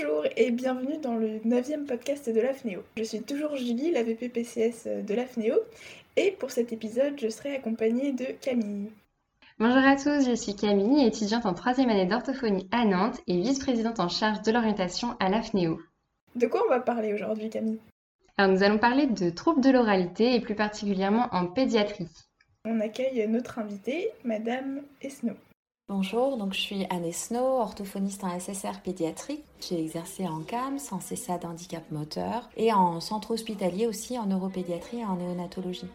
Bonjour et bienvenue dans le 9 podcast de l'AFNEO. Je suis toujours Julie, la VPPCS de l'AFNEO, et pour cet épisode, je serai accompagnée de Camille. Bonjour à tous, je suis Camille, étudiante en troisième année d'orthophonie à Nantes et vice-présidente en charge de l'orientation à l'AFNEO. De quoi on va parler aujourd'hui, Camille? Alors, nous allons parler de troubles de l'oralité et plus particulièrement en pédiatrie. On accueille notre invitée, Madame Esno. Bonjour, donc je suis Anne Esno, orthophoniste en SSR pédiatrique. J'ai exercé en CAMS, en CESA d'handicap moteur et en centre hospitalier aussi en neuropédiatrie et en néonatologie.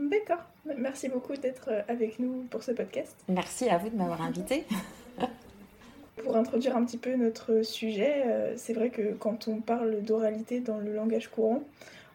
D'accord, merci beaucoup d'être avec nous pour ce podcast. Merci à vous de m'avoir invité. pour introduire un petit peu notre sujet, euh, c'est vrai que quand on parle d'oralité dans le langage courant,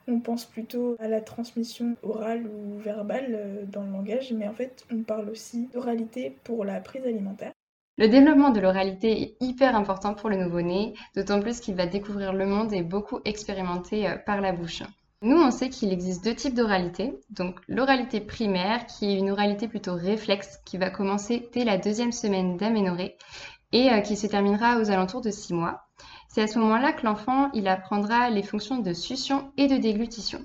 on pense plutôt à la transmission orale ou verbale euh, dans le langage, mais en fait, on parle aussi d'oralité pour la prise alimentaire. Le développement de l'oralité est hyper important pour le nouveau-né, d'autant plus qu'il va découvrir le monde et beaucoup expérimenter euh, par la bouche. Nous, on sait qu'il existe deux types d'oralité. Donc, l'oralité primaire, qui est une oralité plutôt réflexe, qui va commencer dès la deuxième semaine d'aménorrhée et euh, qui se terminera aux alentours de six mois. C'est à ce moment-là que l'enfant il apprendra les fonctions de succion et de déglutition.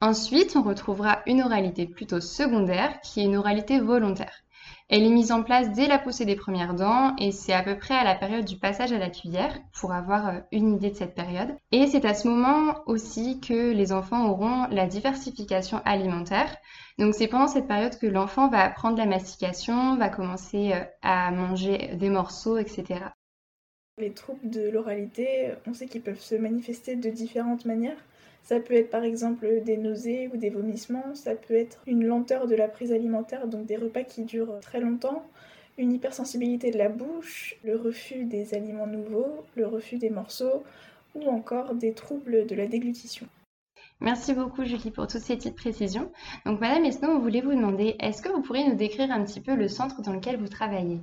Ensuite, on retrouvera une oralité plutôt secondaire qui est une oralité volontaire. Elle est mise en place dès la poussée des premières dents et c'est à peu près à la période du passage à la cuillère pour avoir euh, une idée de cette période. Et c'est à ce moment aussi que les enfants auront la diversification alimentaire. Donc c'est pendant cette période que l'enfant va apprendre la mastication, va commencer euh, à manger des morceaux, etc. Les troubles de l'oralité, on sait qu'ils peuvent se manifester de différentes manières. Ça peut être par exemple des nausées ou des vomissements, ça peut être une lenteur de la prise alimentaire, donc des repas qui durent très longtemps, une hypersensibilité de la bouche, le refus des aliments nouveaux, le refus des morceaux ou encore des troubles de la déglutition. Merci beaucoup Julie pour toutes ces petites précisions. Donc Madame Esno, on voulait vous demander, est-ce que vous pourriez nous décrire un petit peu le centre dans lequel vous travaillez?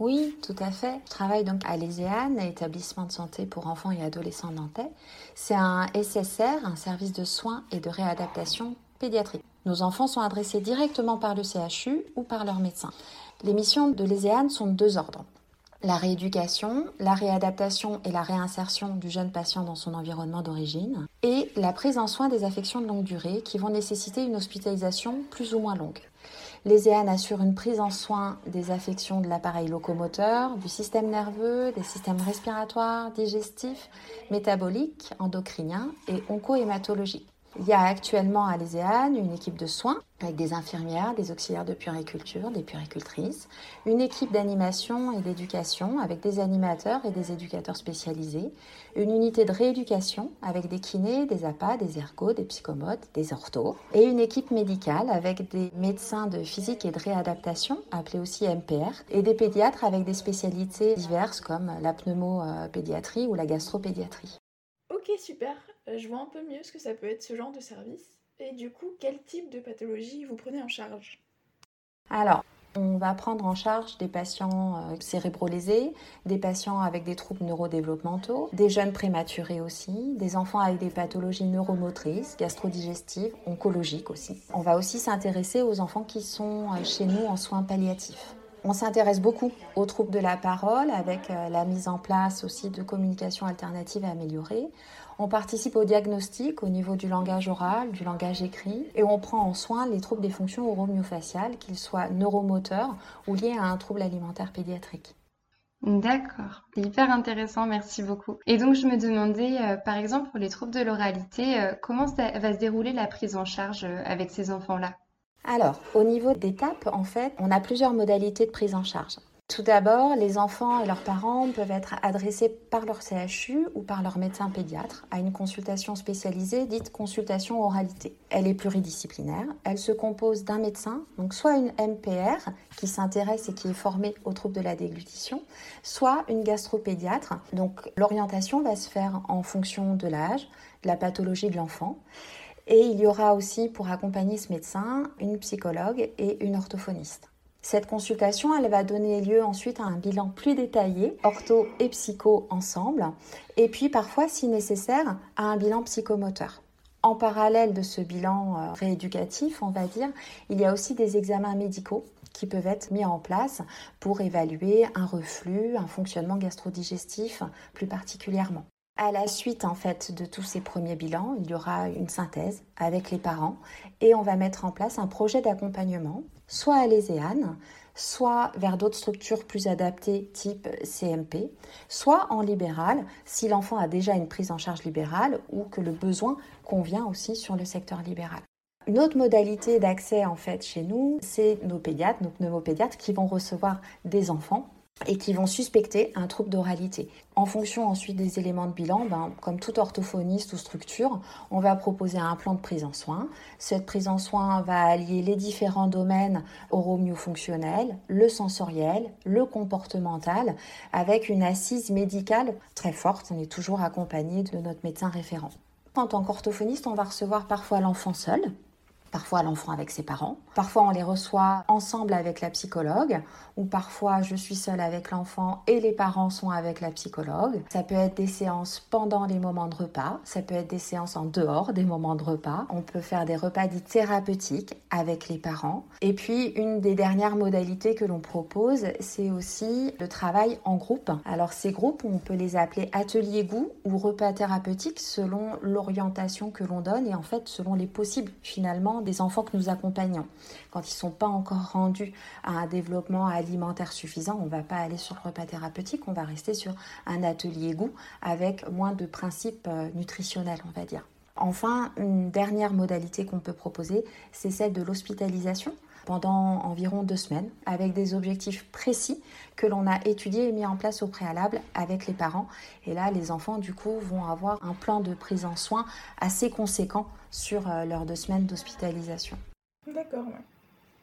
Oui, tout à fait. Je travaille donc à l'ESEAN, établissement de santé pour enfants et adolescents nantais. C'est un SSR, un service de soins et de réadaptation pédiatrique. Nos enfants sont adressés directement par le CHU ou par leur médecin. Les missions de l'ESEAN sont de deux ordres. La rééducation, la réadaptation et la réinsertion du jeune patient dans son environnement d'origine, et la prise en soin des affections de longue durée qui vont nécessiter une hospitalisation plus ou moins longue. Les EAN assurent une prise en soin des affections de l'appareil locomoteur, du système nerveux, des systèmes respiratoires, digestifs, métaboliques, endocriniens et oncohématologiques. Il y a actuellement à l'ESEAN une équipe de soins avec des infirmières, des auxiliaires de puriculture, des puricultrices, une équipe d'animation et d'éducation avec des animateurs et des éducateurs spécialisés, une unité de rééducation avec des kinés, des APA, des ergots, des psychomotes, des orthos, et une équipe médicale avec des médecins de physique et de réadaptation, appelés aussi MPR, et des pédiatres avec des spécialités diverses comme la pneumopédiatrie ou la gastropédiatrie. Ok, super. Euh, je vois un peu mieux ce que ça peut être ce genre de service. Et du coup, quel type de pathologie vous prenez en charge? Alors, on va prendre en charge des patients euh, cérébrolésés, des patients avec des troubles neurodéveloppementaux, des jeunes prématurés aussi, des enfants avec des pathologies neuromotrices, gastrodigestives, oncologiques aussi. On va aussi s'intéresser aux enfants qui sont euh, chez nous en soins palliatifs. On s'intéresse beaucoup aux troubles de la parole avec la mise en place aussi de communication alternative améliorée. On participe au diagnostic au niveau du langage oral, du langage écrit, et on prend en soin les troubles des fonctions oromyofasciales, qu'ils soient neuromoteurs ou liés à un trouble alimentaire pédiatrique. D'accord, hyper intéressant, merci beaucoup. Et donc je me demandais, euh, par exemple, pour les troubles de l'oralité, euh, comment va se dérouler la prise en charge euh, avec ces enfants-là? Alors, au niveau d'étapes, en fait, on a plusieurs modalités de prise en charge. Tout d'abord, les enfants et leurs parents peuvent être adressés par leur CHU ou par leur médecin pédiatre à une consultation spécialisée dite consultation oralité. Elle est pluridisciplinaire. Elle se compose d'un médecin, donc soit une MPR qui s'intéresse et qui est formée aux troubles de la déglutition, soit une gastropédiatre. Donc l'orientation va se faire en fonction de l'âge, de la pathologie de l'enfant. Et il y aura aussi pour accompagner ce médecin une psychologue et une orthophoniste. Cette consultation, elle va donner lieu ensuite à un bilan plus détaillé, ortho et psycho ensemble, et puis parfois, si nécessaire, à un bilan psychomoteur. En parallèle de ce bilan euh, rééducatif, on va dire, il y a aussi des examens médicaux qui peuvent être mis en place pour évaluer un reflux, un fonctionnement gastrodigestif plus particulièrement. À la suite en fait de tous ces premiers bilans, il y aura une synthèse avec les parents et on va mettre en place un projet d'accompagnement, soit à l'ESEAN, soit vers d'autres structures plus adaptées type CMP, soit en libéral si l'enfant a déjà une prise en charge libérale ou que le besoin convient aussi sur le secteur libéral. Une autre modalité d'accès en fait chez nous, c'est nos pédiatres, nos pneumopédiatres qui vont recevoir des enfants et qui vont suspecter un trouble d'oralité. En fonction ensuite des éléments de bilan, ben, comme tout orthophoniste ou structure, on va proposer un plan de prise en soin. Cette prise en soin va allier les différents domaines oromyofonctionnels, le sensoriel, le comportemental, avec une assise médicale très forte. On est toujours accompagné de notre médecin référent. En tant qu'orthophoniste, on va recevoir parfois l'enfant seul, parfois l'enfant avec ses parents, parfois on les reçoit ensemble avec la psychologue, ou parfois je suis seule avec l'enfant et les parents sont avec la psychologue. Ça peut être des séances pendant les moments de repas, ça peut être des séances en dehors des moments de repas. On peut faire des repas dits thérapeutiques avec les parents. Et puis une des dernières modalités que l'on propose, c'est aussi le travail en groupe. Alors ces groupes, on peut les appeler ateliers goût ou repas thérapeutiques selon l'orientation que l'on donne et en fait selon les possibles finalement des enfants que nous accompagnons. Quand ils ne sont pas encore rendus à un développement alimentaire suffisant, on ne va pas aller sur le repas thérapeutique, on va rester sur un atelier goût avec moins de principes euh, nutritionnels, on va dire. Enfin, une dernière modalité qu'on peut proposer, c'est celle de l'hospitalisation pendant environ deux semaines avec des objectifs précis que l'on a étudiés et mis en place au préalable avec les parents. Et là, les enfants, du coup, vont avoir un plan de prise en soin assez conséquent sur euh, leurs deux semaines d'hospitalisation. D'accord.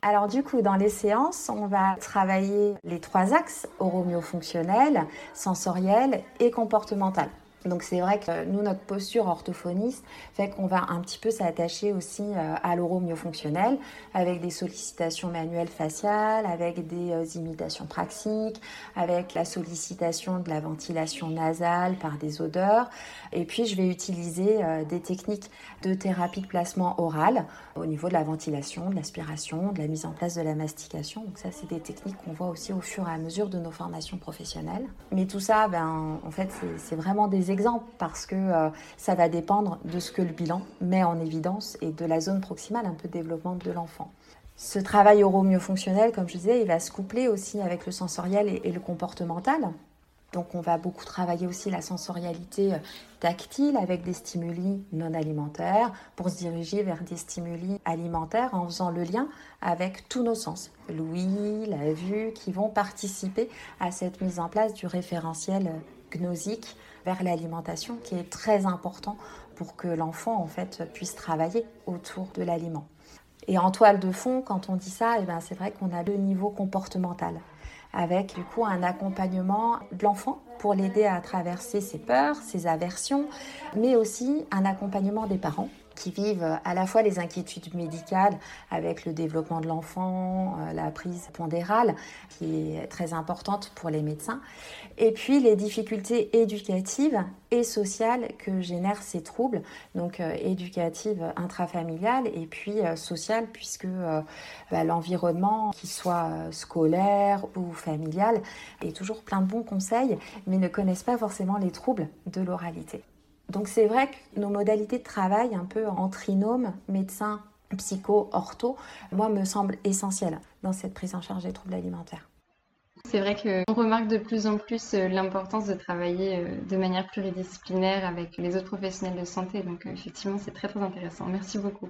Alors du coup, dans les séances, on va travailler les trois axes, oromyofonctionnel, sensoriel et comportemental. Donc c'est vrai que nous, notre posture orthophoniste fait qu'on va un petit peu s'attacher aussi euh, à l'oro-myofonctionnel avec des sollicitations manuelles faciales, avec des euh, imitations praxiques, avec la sollicitation de la ventilation nasale par des odeurs. Et puis je vais utiliser euh, des techniques de thérapie de placement oral au niveau de la ventilation, de l'aspiration, de la mise en place de la mastication. Donc ça, c'est des techniques qu'on voit aussi au fur et à mesure de nos formations professionnelles. Mais tout ça, ben, en fait, c'est vraiment des exemples parce que euh, ça va dépendre de ce que le bilan met en évidence et de la zone proximale, un peu de développement de l'enfant. Ce travail fonctionnel, comme je disais, il va se coupler aussi avec le sensoriel et le comportemental. Donc on va beaucoup travailler aussi la sensorialité euh, tactile avec des stimuli non alimentaires pour se diriger vers des stimuli alimentaires en faisant le lien avec tous nos sens, l'ouïe, la vue, qui vont participer à cette mise en place du référentiel euh, gnosique l'alimentation qui est très important pour que l'enfant en fait puisse travailler autour de l'aliment. Et en toile de fond, quand on dit ça, eh ben, c'est vrai qu'on a le niveau comportemental avec du coup un accompagnement de l'enfant pour l'aider à traverser ses peurs, ses aversions, mais aussi un accompagnement des parents qui vivent à la fois les inquiétudes médicales avec le développement de l'enfant, euh, la prise pondérale qui est très importante pour les médecins, et puis les difficultés éducatives et sociales que génèrent ces troubles, donc euh, éducatives intrafamiliales et puis euh, sociales puisque bah, l'environnement, qu'il soit scolaire ou familial, est toujours plein de bons conseils, mais ne connaissent pas forcément les troubles de l'oralité. Donc c'est vrai que nos modalités de travail, un peu en trinôme, médecin, psycho, ortho, moi me semblent essentielles dans cette prise en charge des troubles alimentaires. C'est vrai qu'on remarque de plus en plus euh, l'importance de travailler euh, de manière pluridisciplinaire avec les autres professionnels de santé. Donc euh, effectivement, c'est très très intéressant. Merci beaucoup.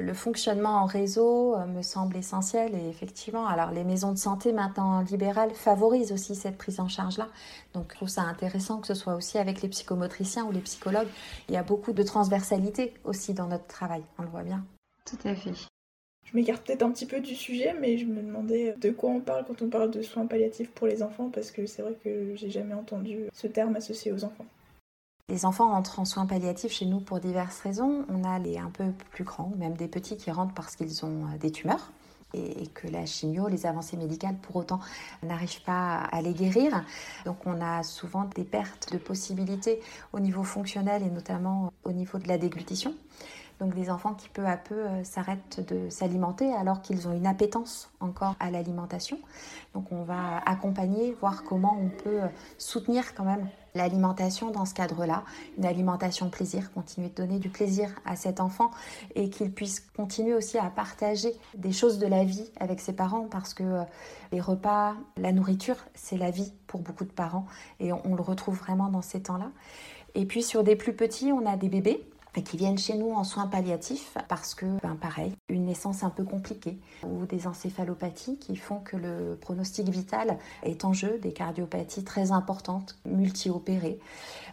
Le fonctionnement en réseau euh, me semble essentiel et effectivement, alors les maisons de santé maintenant libérales favorisent aussi cette prise en charge-là. Donc je trouve ça intéressant que ce soit aussi avec les psychomotriciens ou les psychologues. Il y a beaucoup de transversalité aussi dans notre travail, on le voit bien. Tout à fait. Je m'écarte peut-être un petit peu du sujet, mais je me demandais de quoi on parle quand on parle de soins palliatifs pour les enfants, parce que c'est vrai que j'ai jamais entendu ce terme associé aux enfants. Les enfants entrent en soins palliatifs chez nous pour diverses raisons. On a les un peu plus grands, même des petits qui rentrent parce qu'ils ont euh, des tumeurs et, que la chimio, les avancées médicales pour autant n'arrivent pas à les guérir. Donc on a souvent des pertes de possibilités au niveau fonctionnel et notamment au niveau de la déglutition. Donc des enfants qui peu à peu euh, s'arrêtent de s'alimenter alors qu'ils ont une appétence encore à l'alimentation. Donc on va accompagner, voir comment on peut soutenir quand même l'alimentation dans ce cadre-là, une alimentation plaisir, continuer de donner du plaisir à cet enfant et qu'il puisse continuer aussi à partager des choses de la vie avec ses parents parce que euh, les repas, la nourriture, c'est la vie pour beaucoup de parents et on, le retrouve vraiment dans ces temps-là. Et puis sur des plus petits, on a des bébés qui viennent chez nous en soins palliatifs parce que, ben pareil, une naissance un peu compliquée ou des encéphalopathies qui font que le pronostic vital est en jeu, des cardiopathies très importantes, multi-opérées.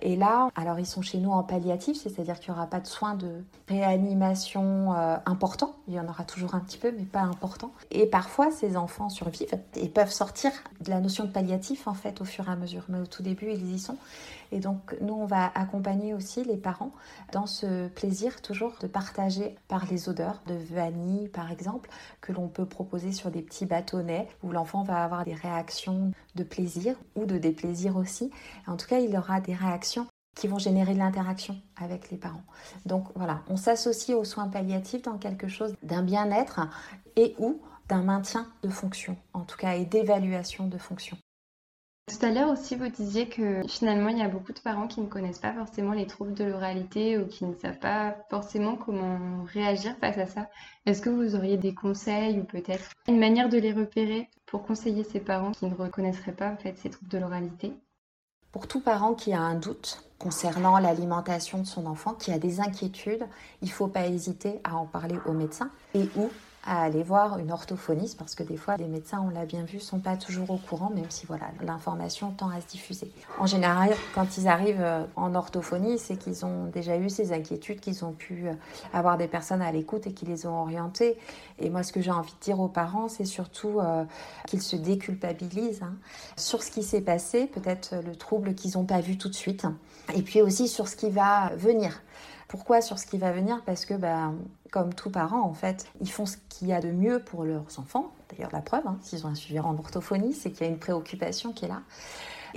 Et là, alors ils sont chez nous en palliatif, c'est-à-dire qu'il n'y aura pas de soins de réanimation euh, importants, il y en aura toujours un petit peu, mais pas important. Et parfois, ces enfants survivent et peuvent sortir de la notion de palliatif en fait au fur et à mesure, mais au tout début, ils y sont. Et donc, nous, on va accompagner aussi les parents dans ce plaisir toujours de partager par les odeurs de vanille, par exemple, que l'on peut proposer sur des petits bâtonnets où l'enfant va avoir des réactions de plaisir ou de déplaisir aussi. En tout cas, il aura des réactions qui vont générer de l'interaction avec les parents. Donc voilà, on s'associe aux soins palliatifs dans quelque chose d'un bien-être et ou d'un maintien de fonction, en tout cas, et d'évaluation de fonction. Tout à l'heure aussi, vous disiez que finalement, il y a beaucoup de parents qui ne connaissent pas forcément les troubles de l'oralité ou qui ne savent pas forcément comment réagir face à ça. Est-ce que vous auriez des conseils ou peut-être une manière de les repérer pour conseiller ces parents qui ne reconnaîtraient pas ces troubles de l'oralité? Pour tout parent qui a un doute concernant l'alimentation de son enfant, qui a des inquiétudes, il ne faut pas hésiter à en parler au médecin et ou à aller voir une orthophoniste parce que des fois les médecins, on l'a bien vu, sont pas toujours au courant, même si voilà l'information tend à se diffuser. En général, quand ils arrivent euh, en orthophonie, c'est qu'ils ont déjà eu ces inquiétudes, qu'ils ont pu euh, avoir des personnes à l'écoute et qui les ont orientés. Et moi, ce que j'ai envie de dire aux parents, c'est surtout euh, qu'ils se déculpabilisent hein, sur ce qui s'est passé, peut-être le trouble qu'ils n'ont pas vu tout de suite, et puis aussi sur ce qui va venir. Pourquoi sur ce qui va venir? Parce que, bah, comme tout parent, en fait, ils font ce qu'il y a de mieux pour leurs enfants. D'ailleurs, la preuve, hein, s'ils ont un suivi en orthophonie, c'est qu'il y a une préoccupation qui est là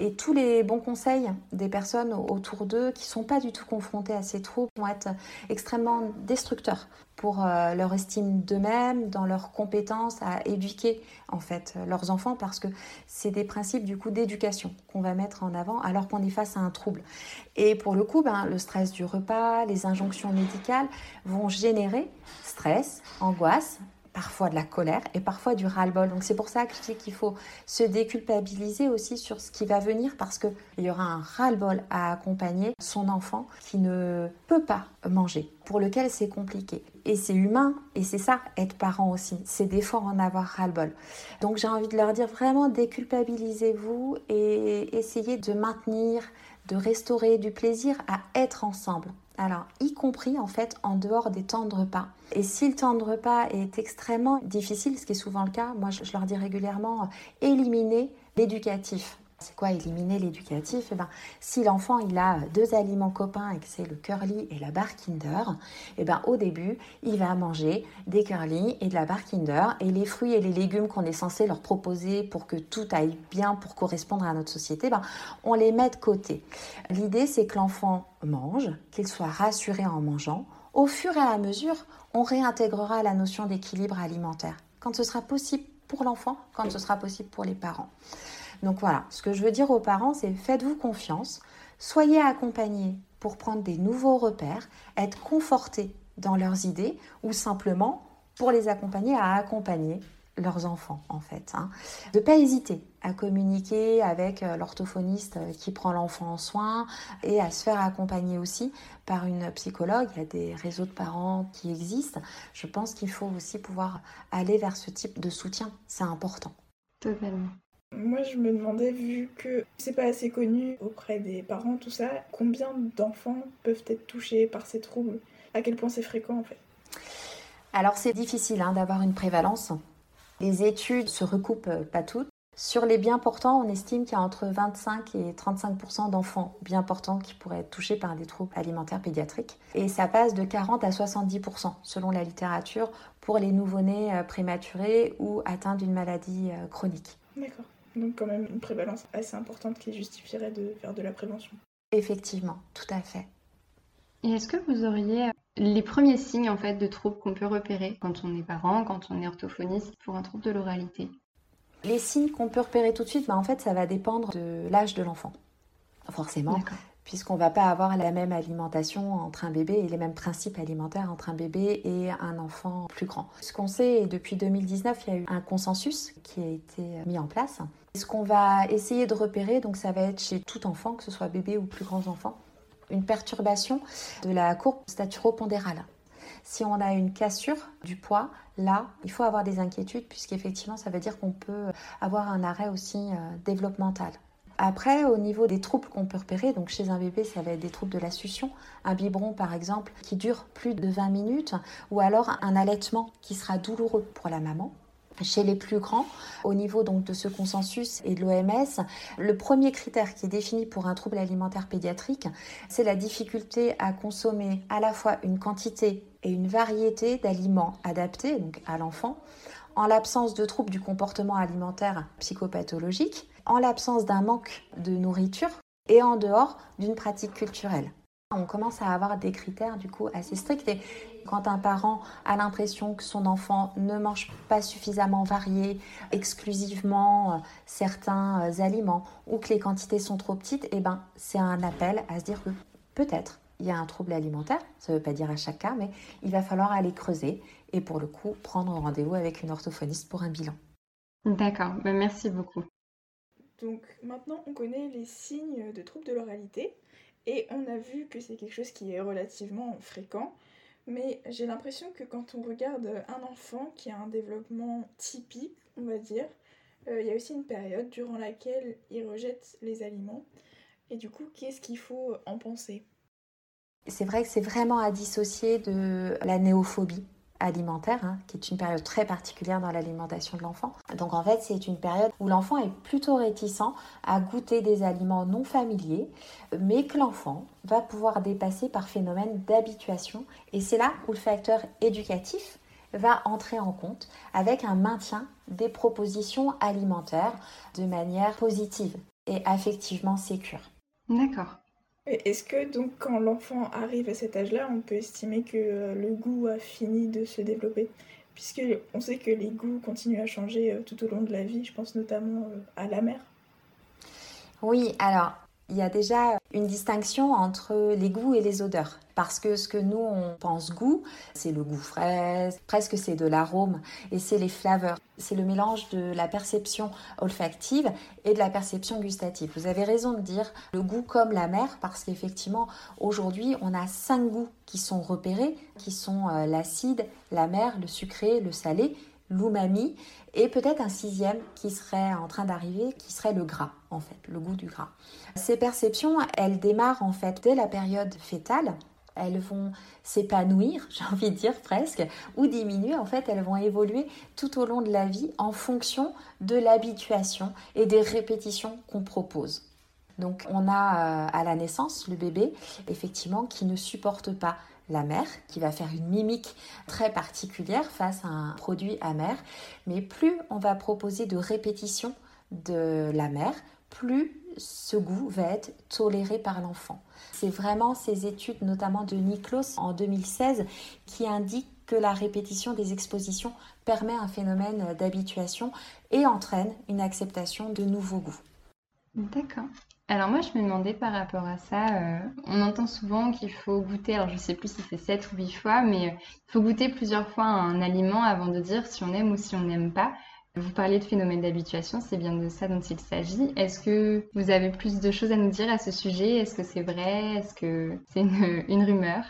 et tous les bons conseils des personnes autour d'eux qui sont pas du tout confrontées à ces troubles vont être extrêmement destructeurs pour euh, leur estime d'eux-mêmes, dans leurs compétences à éduquer en fait leurs enfants parce que c'est des principes du coup d'éducation qu'on va mettre en avant alors qu'on est face à un trouble. Et pour le coup, ben, le stress du repas, les injonctions médicales vont générer stress, angoisse, parfois de la colère et parfois du ras-le-bol. Donc c'est pour ça que je dis qu'il faut se déculpabiliser aussi sur ce qui va venir parce qu'il y aura un ras-le-bol à accompagner son enfant qui ne peut pas manger, pour lequel c'est compliqué. Et c'est humain et c'est ça, être parent aussi. C'est des fois en avoir ras-le-bol. Donc j'ai envie de leur dire vraiment déculpabilisez-vous et essayez de maintenir, de restaurer du plaisir à être ensemble. Alors, y compris en fait en dehors des temps de repas. Et si le temps de repas est extrêmement difficile, ce qui est souvent le cas, moi je, leur dis régulièrement, éliminer l'éducatif. C'est quoi éliminer l'éducatif? Eh ben, Si l'enfant il a deux aliments copains et que c'est le curly et la barre Kinder, eh ben, au début il va manger des curly et de la barre Kinder et les fruits et les légumes qu'on est censé leur proposer pour que tout aille bien pour correspondre à notre société, ben, on les met de côté. L'idée c'est que l'enfant mange, qu'il soit rassuré en mangeant. Au fur et à mesure, on réintégrera la notion d'équilibre alimentaire quand ce sera possible pour l'enfant, quand ce sera possible pour les parents. Donc voilà, ce que je veux dire aux parents, c'est faites-vous confiance, soyez accompagnés pour prendre des nouveaux repères, être confortés dans leurs idées ou simplement pour les accompagner à accompagner leurs enfants en fait. Hein. De ne pas hésiter à communiquer avec euh, l'orthophoniste euh, qui prend l'enfant en soin et à se faire accompagner aussi par une psychologue. Il y a des réseaux de parents qui existent. Je pense qu'il faut aussi pouvoir aller vers ce type de soutien. C'est important. Totalement. Moi, je me demandais, vu que c'est pas assez connu auprès des parents, tout ça, combien d'enfants peuvent être touchés par ces troubles? À quel point c'est fréquent en fait? Alors, c'est difficile hein, d'avoir une prévalence. Les études se recoupent pas toutes. Sur les bien portants, on estime qu'il y a entre 25 et 35% d'enfants bien portants qui pourraient être touchés par des troubles alimentaires pédiatriques. Et ça passe de 40 à 70% selon la littérature pour les nouveau-nés prématurés ou atteints d'une maladie chronique. D'accord. Donc quand même une prévalence assez importante qui justifierait de faire de la prévention. Effectivement, tout à fait. Et est-ce que vous auriez les premiers signes en fait de troubles qu'on peut repérer quand on est parent, quand on est orthophoniste pour un trouble de l'oralité? Les signes qu'on peut repérer tout de suite, bah, en fait, ça va dépendre de l'âge de l'enfant, forcément, puisqu'on va pas avoir la même alimentation entre un bébé et les mêmes principes alimentaires entre un bébé et un enfant plus grand. Ce qu'on sait, depuis 2019, il y a eu un consensus qui a été mis en place. Ce qu'on va essayer de repérer, donc ça va être chez tout enfant, que ce soit bébé ou plus grands enfants, une perturbation de la courbe staturo-pondérale. Si on a une cassure du poids, là, il faut avoir des inquiétudes puisqu'effectivement, ça veut dire qu'on peut avoir un arrêt aussi euh, développemental. Après, au niveau des troubles qu'on peut repérer, donc chez un bébé, ça va être des troubles de la succion, un biberon par exemple qui dure plus de 20 minutes, ou alors un allaitement qui sera douloureux pour la maman. Chez les plus grands, au niveau donc de ce consensus et de l'OMS, le premier critère qui est défini pour un trouble alimentaire pédiatrique, c'est la difficulté à consommer à la fois une quantité et une variété d'aliments adaptés à l'enfant, en l'absence de troubles du comportement alimentaire psychopathologique, en l'absence d'un manque de nourriture et en dehors d'une pratique culturelle. On commence à avoir des critères du coup assez stricts quand un parent a l'impression que son enfant ne mange pas suffisamment varié, exclusivement euh, certains euh, aliments ou que les quantités sont trop petites, eh ben c'est un appel à se dire que peut-être il y a un trouble alimentaire, ça ne veut pas dire à chaque cas, mais il va falloir aller creuser et pour le coup prendre rendez-vous avec une orthophoniste pour un bilan. D'accord, ben, merci beaucoup. Donc maintenant on connaît les signes de troubles de l'oralité. Et on a vu que c'est quelque chose qui est relativement fréquent, mais j'ai l'impression que quand on regarde un enfant qui a un développement typique, on va dire, euh, il y a aussi une période durant laquelle il rejette les aliments. Et du coup, qu'est-ce qu'il faut en penser? C'est vrai que c'est vraiment à dissocier de la néophobie alimentaire, hein, qui est une période très particulière dans l'alimentation de l'enfant. Donc en fait, c'est une période où l'enfant est plutôt réticent à goûter des aliments non familiers, mais que l'enfant va pouvoir dépasser par phénomène d'habituation. Et c'est là où le facteur éducatif va entrer en compte avec un maintien des propositions alimentaires de manière positive et affectivement sécure. D'accord. Est-ce que donc quand l'enfant arrive à cet âge-là, on peut estimer que euh, le goût a fini de se développer? Puisque on sait que les goûts continuent à changer euh, tout au long de la vie, je pense notamment euh, à la mère. Oui, alors il y a déjà une distinction entre les goûts et les odeurs. Parce que ce que nous, on pense goût, c'est le goût fraise, presque c'est de l'arôme, et c'est les flaveurs. C'est le mélange de la perception olfactive et de la perception gustative. Vous avez raison de dire le goût comme la mer, parce qu'effectivement, aujourd'hui, on a cinq goûts qui sont repérés, qui sont euh, l'acide, la mer, le sucré, le salé, l'umami et peut-être un sixième qui serait en train d'arriver, qui serait le gras, en fait, le goût du gras. Ces perceptions, elles démarrent en fait dès la période fétale. Elles vont s'épanouir, j'ai envie de dire presque, ou diminuer. En fait, elles vont évoluer tout au long de la vie en fonction de l'habituation et des répétitions qu'on propose. Donc, on a euh, à la naissance le bébé, effectivement, qui ne supporte pas la mère, qui va faire une mimique très particulière face à un produit amer. Mais plus on va proposer de répétition de la mère, plus ce goût va être toléré par l'enfant. C'est vraiment ces études, notamment de Niklos en 2016, qui indiquent que la répétition des expositions permet un phénomène d'habituation et entraîne une acceptation de nouveaux goûts. D'accord. Alors moi, je me demandais par rapport à ça, euh, on entend souvent qu'il faut goûter, alors je sais plus si c'est 7 ou 8 fois, mais euh, il faut goûter plusieurs fois un aliment avant de dire si on aime ou si on n'aime pas. Vous parliez de phénomène d'habituation, c'est bien de ça dont il s'agit. Est-ce que vous avez plus de choses à nous dire à ce sujet? Est-ce que c'est vrai? Est-ce que c'est une, une rumeur?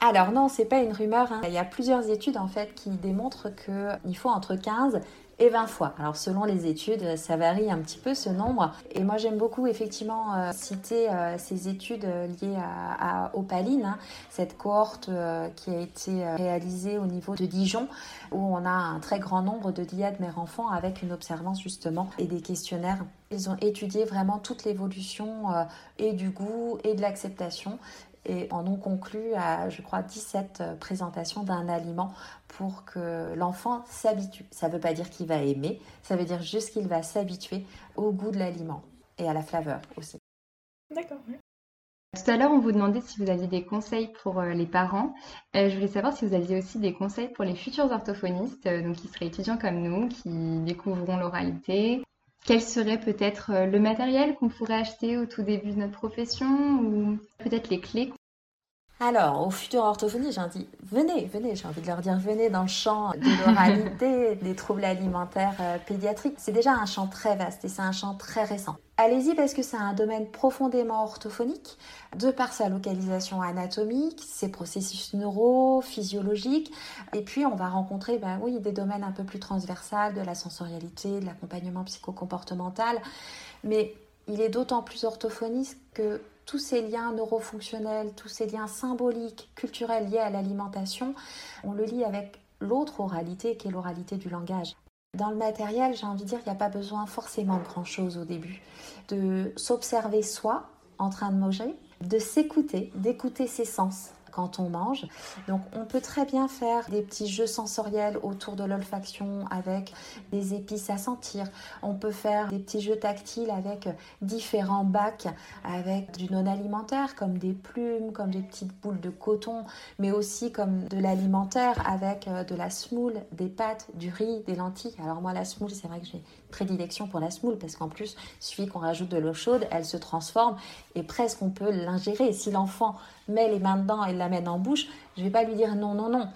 Alors non, c'est pas une rumeur. Hein. Il y a plusieurs études en fait qui démontrent qu'il faut entre 15 et 20 fois. Alors selon les études, ça varie un petit peu ce nombre. Et moi j'aime beaucoup effectivement euh, citer euh, ces études euh, liées à, à Opaline, hein. cette cohorte qui a été réalisée au niveau de Dijon, où on a un très grand nombre de diades mère-enfant avec une observance justement et des questionnaires. Ils ont étudié vraiment toute l'évolution et du goût et de l'acceptation. Et en ont conclu à, je crois, 17 présentations d'un aliment pour que l'enfant s'habitue. Ça ne veut pas dire qu'il va aimer, ça veut dire juste qu'il va s'habituer au goût de l'aliment et à la flaveur aussi. D'accord. Tout à l'heure, on vous demandait si vous aviez des conseils pour euh, les parents. Euh, je voulais savoir si vous aviez aussi des conseils pour les futurs orthophonistes, euh, donc qui seraient étudiants comme nous, qui découvriront l'oralité. Quel serait peut-être le matériel qu'on pourrait acheter au tout début de notre profession ou peut-être les clés alors, aux futurs orthophonistes, j'ai envie, venez, venez, j'ai envie de leur dire, venez dans le champ de l'oralité, des troubles alimentaires euh, pédiatriques. C'est déjà un champ très vaste et c'est un champ très récent. Allez-y parce que c'est un domaine profondément orthophonique, de par sa localisation anatomique, ses processus neuro, physiologiques. Et puis, on va rencontrer, ben oui, des domaines un peu plus transversales, de la sensorialité, de l'accompagnement psychocomportemental. Mais il est d'autant plus orthophoniste que tous ces liens neurofonctionnels, tous ces liens symboliques, culturels liés à l'alimentation, on le lit avec l'autre oralité qui est l'oralité du langage. Dans le matériel, j'ai envie de dire qu'il n'y a pas besoin forcément de grand-chose au début. De s'observer soi en train de manger, de s'écouter, d'écouter ses sens quand on mange. Donc on peut très bien faire des petits jeux sensoriels autour de l'olfaction avec des épices à sentir. On peut faire des petits jeux tactiles avec différents bacs avec du non alimentaire comme des plumes, comme des petites boules de coton, mais aussi comme de l'alimentaire avec euh, de la semoule, des pâtes, du riz, des lentilles. Alors moi la semoule, c'est vrai que j'ai prédilection pour la semoule parce qu'en plus, il suffit qu'on rajoute de l'eau chaude, elle se transforme et presque on peut l'ingérer. Si l'enfant met les mains dedans et l'amène en bouche, je vais pas lui dire non, non, non.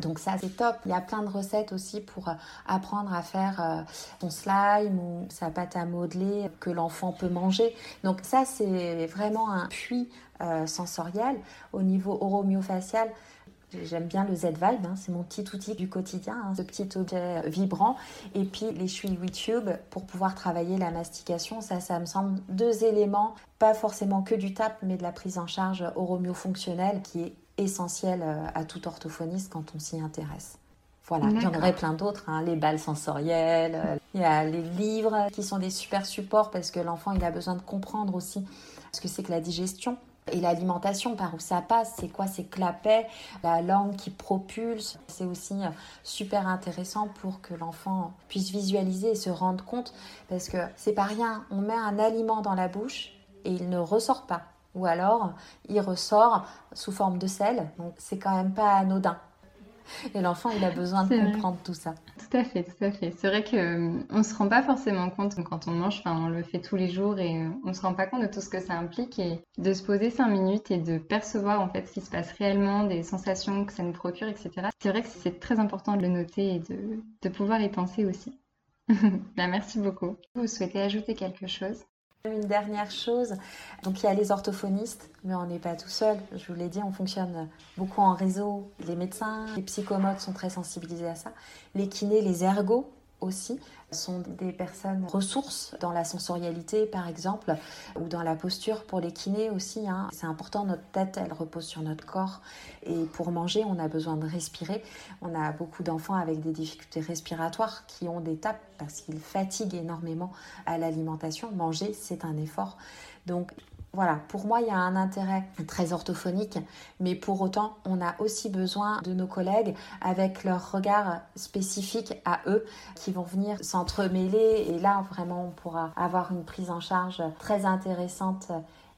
Donc ça c'est top. Il y a plein de recettes aussi pour euh, apprendre à faire euh, son slime ou sa pâte à modeler que l'enfant peut manger. Donc ça c'est vraiment un puits euh, sensoriel au niveau oromyofacial. J'aime bien le Z-Vibe, hein, c'est mon petit outil du quotidien, hein, ce petit objet vibrant. Et puis les chui YouTube pour pouvoir travailler la mastication, ça, ça me semble deux éléments, pas forcément que du TAP, mais de la prise en charge oromyofonctionnelle qui est essentielle euh, à tout orthophoniste quand on s'y intéresse. Voilà, j'en aurais plein d'autres, hein, les balles sensorielles, euh, il y a les livres qui sont des super supports parce que l'enfant il a besoin de comprendre aussi ce que c'est que la digestion. Et l'alimentation, par où ça passe, c'est quoi? C'est clapets, la langue qui propulse. C'est aussi euh, super intéressant pour que l'enfant puisse visualiser et se rendre compte, parce que c'est pas rien. On met un aliment dans la bouche et il ne ressort pas. Ou alors, il ressort sous forme de sel. Donc, c'est quand même pas anodin. Et l'enfant, il a besoin de comprendre tout ça. Tout à fait, tout à fait. C'est vrai qu'on euh, ne se rend pas forcément compte quand on mange, enfin, on le fait tous les jours et euh, on ne se rend pas compte de tout ce que ça implique et de se poser cinq minutes et de percevoir en fait ce qui se passe réellement, des sensations que ça nous procure, etc. C'est vrai que c'est très important de le noter et de, de pouvoir y penser aussi. Ben, merci beaucoup. Vous souhaitez ajouter quelque chose une dernière chose, donc il y a les orthophonistes, mais on n'est pas tout seul. Je vous l'ai dit, on fonctionne beaucoup en réseau. Les médecins, les psychomotes sont très sensibilisés à ça. Les kinés, les ergots aussi sont des personnes ressources dans la sensorialité par exemple ou dans la posture. Pour les kinés aussi hein. c'est important notre tête elle repose sur notre corps. Et pour manger on a besoin de respirer. On a beaucoup d'enfants avec des difficultés respiratoires qui ont des tapes parce qu'ils fatiguent énormément à l'alimentation. Manger c'est un effort. Donc voilà, pour moi, il y a un intérêt très orthophonique, mais pour autant, on a aussi besoin de nos collègues avec leur regard spécifique à eux qui vont venir s'entremêler et là, vraiment, on pourra avoir une prise en charge très intéressante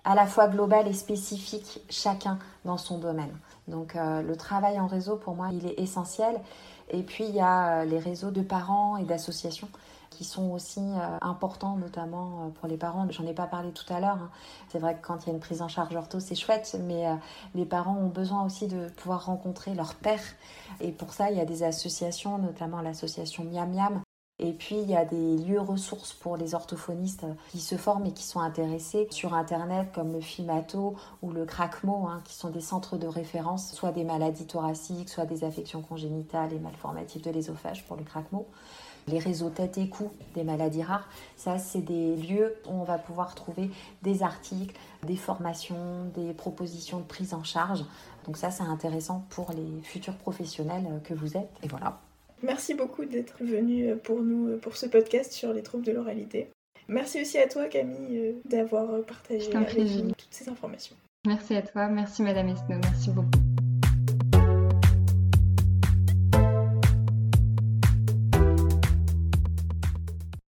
à la fois globale et spécifique, chacun dans son domaine. Donc euh, le travail en réseau, pour moi, il est essentiel. Et puis, il y a euh, les réseaux de parents et d'associations qui sont aussi euh, importants, notamment euh, pour les parents. J'en ai pas parlé tout à l'heure. Hein. C'est vrai que quand il y a une prise en charge ortho, c'est chouette, mais euh, les parents ont besoin aussi de pouvoir rencontrer leur père. Et pour ça, il y a des associations, notamment l'association Miam Miam, et puis, il y a des lieux ressources pour les orthophonistes qui se forment et qui sont intéressés sur Internet, comme le FIMATO ou le CRACMO, hein, qui sont des centres de référence, soit des maladies thoraciques, soit des affections congénitales et malformatives de l'ésophage pour le CRACMO les réseaux tête et cou des maladies rares. Ça, c'est des lieux où on va pouvoir trouver des articles, des formations, des propositions de prise en charge. Donc ça, c'est intéressant pour les futurs professionnels que vous êtes. Et voilà. Merci beaucoup d'être venu pour nous pour ce podcast sur les troubles de l'oralité. Merci aussi à toi Camille d'avoir partagé avec nous toutes ces informations. Merci à toi, merci Madame Esno, merci beaucoup.